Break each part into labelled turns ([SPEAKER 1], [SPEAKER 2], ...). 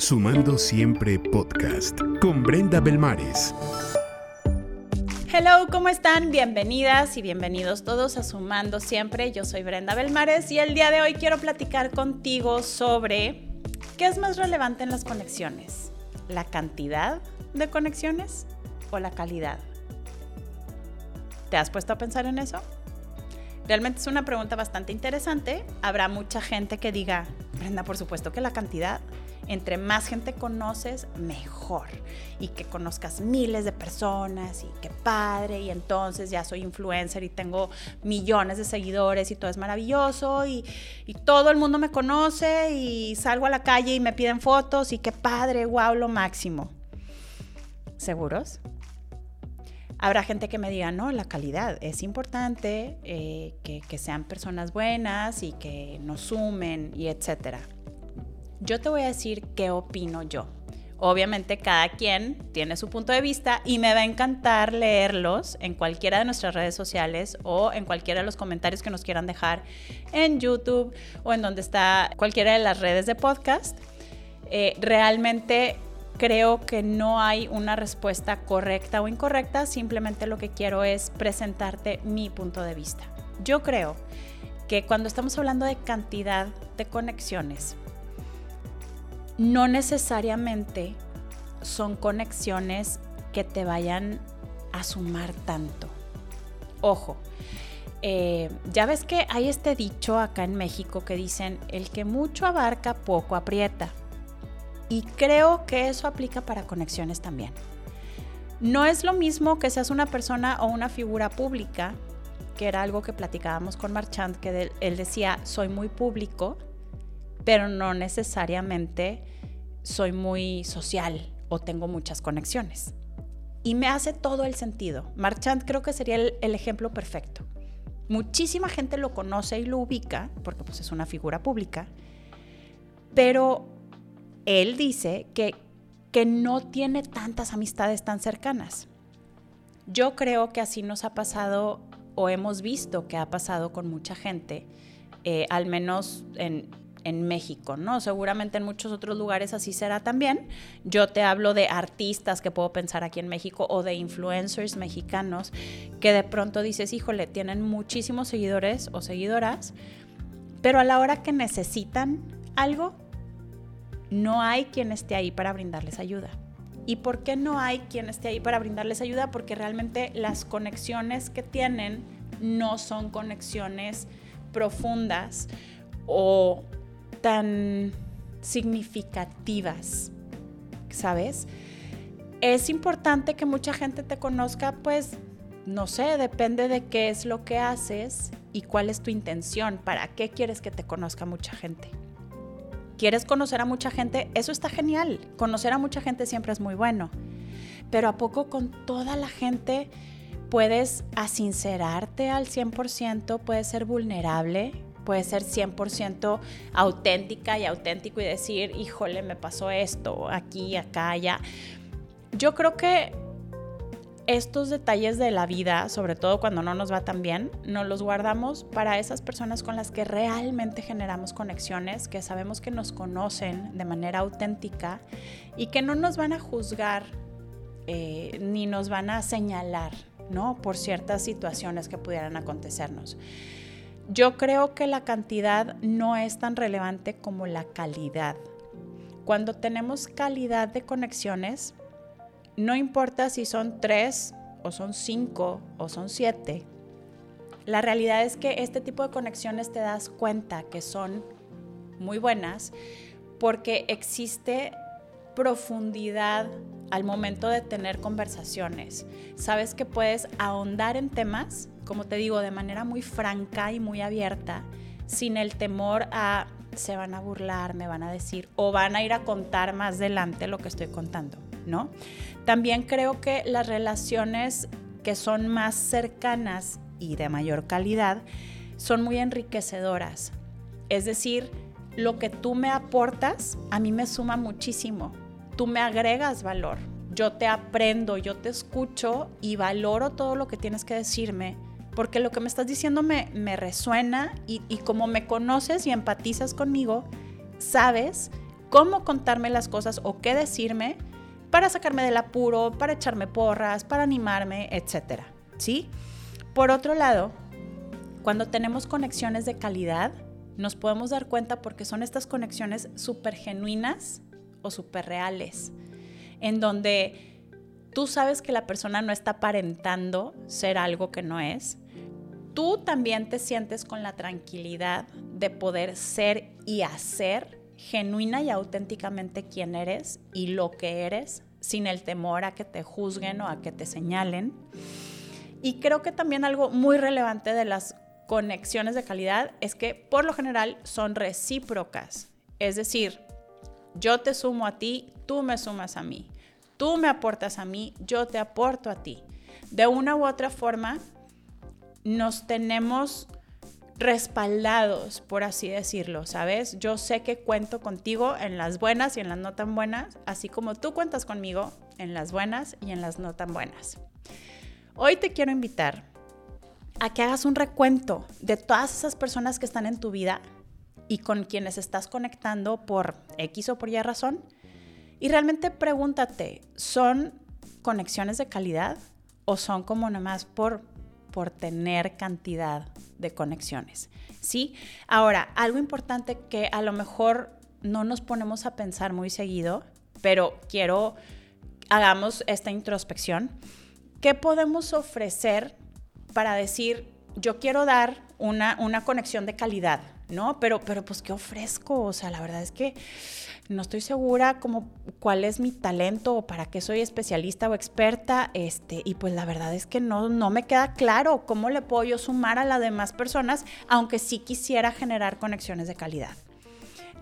[SPEAKER 1] Sumando Siempre Podcast con Brenda Belmares.
[SPEAKER 2] Hello, ¿cómo están? Bienvenidas y bienvenidos todos a Sumando Siempre. Yo soy Brenda Belmares y el día de hoy quiero platicar contigo sobre qué es más relevante en las conexiones, la cantidad de conexiones o la calidad. ¿Te has puesto a pensar en eso? Realmente es una pregunta bastante interesante. Habrá mucha gente que diga, Brenda, por supuesto que la cantidad. Entre más gente conoces, mejor. Y que conozcas miles de personas y qué padre. Y entonces ya soy influencer y tengo millones de seguidores y todo es maravilloso. Y, todo el mundo me conoce y salgo a la calle y me piden fotos y qué padre, wow, lo máximo. ¿Seguros? Habrá gente que me diga, no, la calidad es importante, eh, que, que, sean personas buenas y que nos sumen y etcétera. Yo te voy a decir qué opino yo. Obviamente cada quien tiene su punto de vista y me va a encantar leerlos en cualquiera de nuestras redes sociales o en cualquiera de los comentarios que nos quieran dejar en YouTube o en donde está cualquiera de las redes de podcast. Eh, realmente creo que no hay una respuesta correcta o incorrecta, simplemente lo que quiero es presentarte mi punto de vista. Yo creo que cuando estamos hablando de cantidad de conexiones, no necesariamente son conexiones que te vayan a sumar tanto. Ojo, eh, ya ves que hay este dicho acá en México que dicen, el que mucho abarca, poco aprieta. Y creo que eso aplica para conexiones también. No es lo mismo que seas una persona o una figura pública, que era algo que platicábamos con Marchand, que él decía, soy muy público, pero no necesariamente soy muy social o tengo muchas conexiones. Y me hace todo el sentido. Marchand creo que sería el, ejemplo perfecto. Muchísima gente lo conoce y lo ubica, porque pues es una figura pública, pero él dice que, que no tiene tantas amistades tan cercanas. Yo creo que así nos ha pasado o hemos visto que ha pasado con mucha gente, eh, al menos en, en México, ¿no? Seguramente en muchos otros lugares así será también. Yo te hablo de artistas que puedo pensar aquí en México o de influencers mexicanos que de pronto dices, híjole, tienen muchísimos seguidores o seguidoras, pero a la hora que necesitan algo, no hay quien esté ahí para brindarles ayuda. ¿Y por qué no hay quien esté ahí para brindarles ayuda? Porque realmente las conexiones que tienen no son conexiones profundas o tan significativas, ¿sabes? Es importante que mucha gente te conozca, pues, no sé, depende de qué es lo que haces y cuál es tu intención, para qué quieres que te conozca mucha gente quieres conocer a mucha gente, eso está genial. Conocer a mucha gente siempre es muy bueno. Pero ¿a poco con toda la gente puedes asincerarte al 100%? Puedes ser vulnerable, puedes ser 100% auténtica y auténtico y decir, híjole, me pasó esto, aquí, acá, allá. Yo creo que estos detalles de la vida, sobre todo cuando no nos va tan bien, nos los guardamos para esas personas con las que realmente generamos conexiones, que sabemos que nos conocen de manera auténtica y que no nos van a juzgar eh, ni nos van a señalar, ¿no? Por ciertas situaciones que pudieran acontecernos. Yo creo que la cantidad no es tan relevante como la calidad. Cuando tenemos calidad de conexiones, no importa si son tres o son cinco o son siete, la realidad es que este tipo de conexiones te das cuenta que son muy buenas porque existe profundidad al momento de tener conversaciones. Sabes que puedes ahondar en temas, como te digo, de manera muy franca y muy abierta, sin el temor a se van a burlar, me van a decir o van a ir a contar más adelante lo que estoy contando, ¿no? También creo que las relaciones que son más cercanas y de mayor calidad son muy enriquecedoras. Es decir, lo que tú me aportas a mí me suma muchísimo. Tú me agregas valor. Yo te aprendo, yo te escucho y valoro todo lo que tienes que decirme porque lo que me estás diciendo me, resuena y, y como me conoces y empatizas conmigo, sabes cómo contarme las cosas o qué decirme para sacarme del apuro, para echarme porras, para animarme, etc. ¿Sí? Por otro lado, cuando tenemos conexiones de calidad, nos podemos dar cuenta porque son estas conexiones súper genuinas o súper reales, en donde tú sabes que la persona no está aparentando ser algo que no es. Tú también te sientes con la tranquilidad de poder ser y hacer genuina y auténticamente quién eres y lo que eres, sin el temor a que te juzguen o a que te señalen. Y creo que también algo muy relevante de las conexiones de calidad es que por lo general son recíprocas. Es decir, yo te sumo a ti, tú me sumas a mí. Tú me aportas a mí, yo te aporto a ti. De una u otra forma, nos tenemos respaldados, por así decirlo, ¿sabes? Yo sé que cuento contigo en las buenas y en las no tan buenas, así como tú cuentas conmigo en las buenas y en las no tan buenas. Hoy te quiero invitar a que hagas un recuento de todas esas personas que están en tu vida y con quienes estás conectando por X o por Y razón. Y realmente pregúntate, ¿son conexiones de calidad o son como nomás por por tener cantidad de conexiones. ¿Sí? Ahora, algo importante que a lo mejor no nos ponemos a pensar muy seguido, pero quiero hagamos esta introspección. ¿Qué podemos ofrecer para decir, yo quiero dar una, una conexión de calidad, ¿no? Pero, pero pues, ¿qué ofrezco? O sea, la verdad es que no estoy segura como cuál es mi talento o para qué soy especialista o experta, este, y pues la verdad es que no, no me queda claro cómo le puedo yo sumar a las demás personas, aunque sí quisiera generar conexiones de calidad.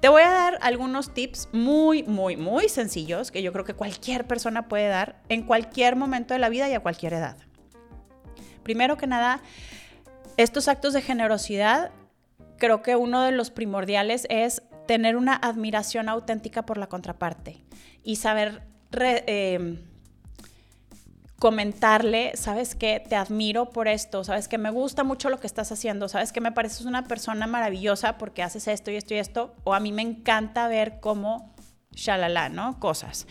[SPEAKER 2] Te voy a dar algunos tips muy, muy, muy sencillos que yo creo que cualquier persona puede dar en cualquier momento de la vida y a cualquier edad. Primero que nada, estos actos de generosidad, creo que uno de los primordiales es tener una admiración auténtica por la contraparte y saber eh, comentarle, sabes que te admiro por esto, sabes que me gusta mucho lo que estás haciendo, sabes que me pareces una persona maravillosa porque haces esto y esto y esto, o a mí me encanta ver cómo shalala, ¿no? Cosas.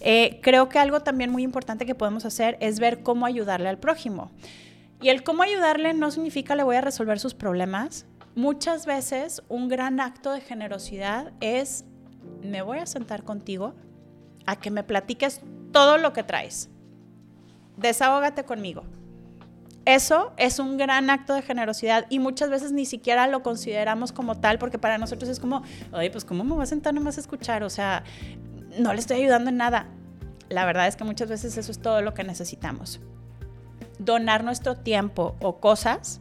[SPEAKER 2] Eh, creo que algo también muy importante que podemos hacer es ver cómo ayudarle al prójimo. Y el cómo ayudarle no significa le voy a resolver sus problemas, Muchas veces un gran acto de generosidad es, me voy a sentar contigo a que me platiques todo lo que traes. Desahógate conmigo. Eso es un gran acto de generosidad y muchas veces ni siquiera lo consideramos como tal porque para nosotros es como, oye, pues ¿cómo me voy a sentar nomás a escuchar? O sea, no le estoy ayudando en nada. La verdad es que muchas veces eso es todo lo que necesitamos. Donar nuestro tiempo o cosas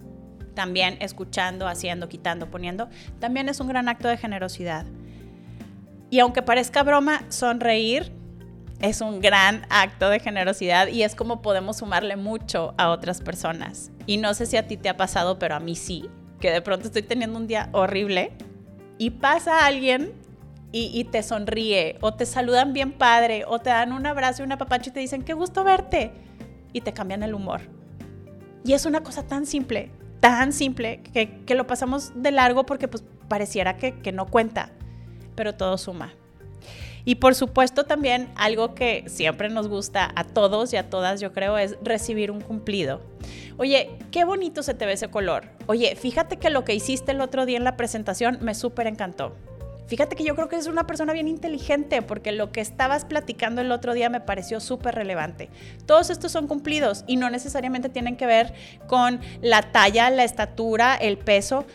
[SPEAKER 2] también escuchando, haciendo, quitando, poniendo, también es un gran acto de generosidad. Y aunque parezca broma, sonreír es un gran acto de generosidad y es como podemos sumarle mucho a otras personas. Y no sé si a ti te ha pasado, pero a mí sí, que de pronto estoy teniendo un día horrible y pasa alguien y, te sonríe o te saludan bien padre o te dan un abrazo y una papacha y te dicen, qué gusto verte. Y te cambian el humor. Y es una cosa tan simple, tan simple que, lo pasamos de largo porque pues pareciera que, que no cuenta, pero todo suma. Y por supuesto también algo que siempre nos gusta a todos y a todas, yo creo, es recibir un cumplido. Oye, qué bonito se te ve ese color. Oye, fíjate que lo que hiciste el otro día en la presentación me súper encantó. Fíjate que yo creo que es una persona bien inteligente porque lo que estabas platicando el otro día me pareció súper relevante. Todos estos son cumplidos y no necesariamente tienen que ver con la talla, la estatura, el peso.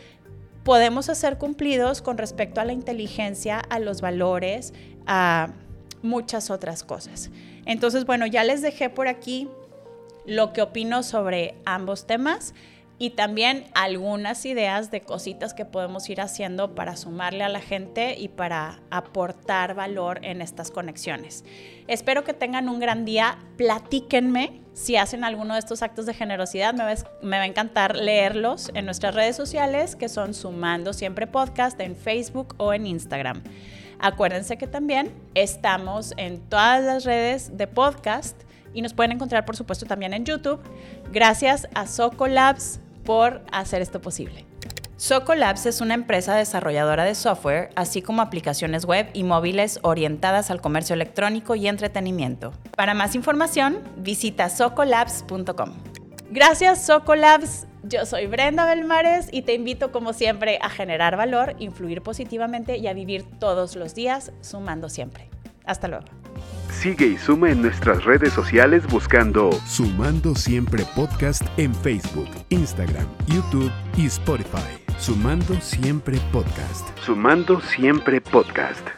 [SPEAKER 2] Podemos hacer cumplidos con respecto a la inteligencia, a los valores, a muchas otras cosas. Entonces, bueno, ya les dejé por aquí lo que opino sobre ambos temas y también algunas ideas de cositas que podemos ir haciendo para sumarle a la gente y para aportar valor en estas conexiones. Espero que tengan un gran día. Platíquenme si hacen alguno de estos actos de generosidad. Me va, me va a encantar leerlos en nuestras redes sociales que son Sumando Siempre Podcast en Facebook o en Instagram. Acuérdense que también estamos en todas las redes de podcast y nos pueden encontrar por supuesto también en YouTube. Gracias a Socolabs por hacer esto posible. Socolabs es una empresa desarrolladora de software, así como aplicaciones web y móviles orientadas al comercio electrónico y entretenimiento. Para más información, visita socolabs.com. Gracias Socolabs, yo soy Brenda Belmares y te invito como siempre a generar valor, influir positivamente y a vivir todos los días sumando siempre. Hasta luego.
[SPEAKER 1] Sigue y suma en nuestras redes sociales buscando Sumando Siempre Podcast en Facebook, Instagram, YouTube y Spotify. Sumando Siempre Podcast. Sumando Siempre Podcast.